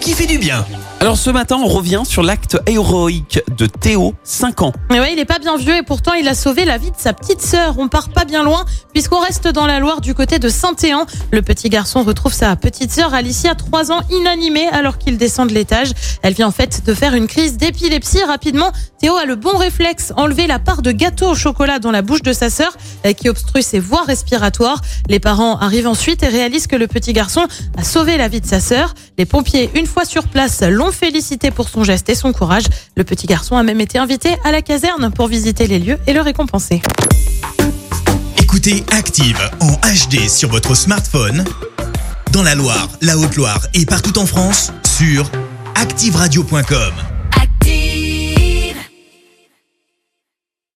Qui fait du bien. Alors ce matin, on revient sur l'acte héroïque de Théo, 5 ans. Mais ouais, il est pas bien vieux et pourtant il a sauvé la vie de sa petite sœur. On part pas bien loin puisqu'on reste dans la Loire du côté de Saint-Éan. Le petit garçon retrouve sa petite sœur Alicia, 3 ans, inanimée alors qu'il descend de l'étage. Elle vient en fait de faire une crise d'épilepsie rapidement. Théo a le bon réflexe, enlever la part de gâteau au chocolat dans la bouche de sa sœur euh, qui obstrue ses voies respiratoires. Les parents arrivent ensuite et réalisent que le petit garçon a sauvé la vie de sa sœur. Les pompiers, une fois sur place, l'ont félicité pour son geste et son courage. Le petit garçon a même été invité à la caserne pour visiter les lieux et le récompenser. Écoutez Active en HD sur votre smartphone, dans la Loire, la Haute-Loire et partout en France, sur activeradio.com.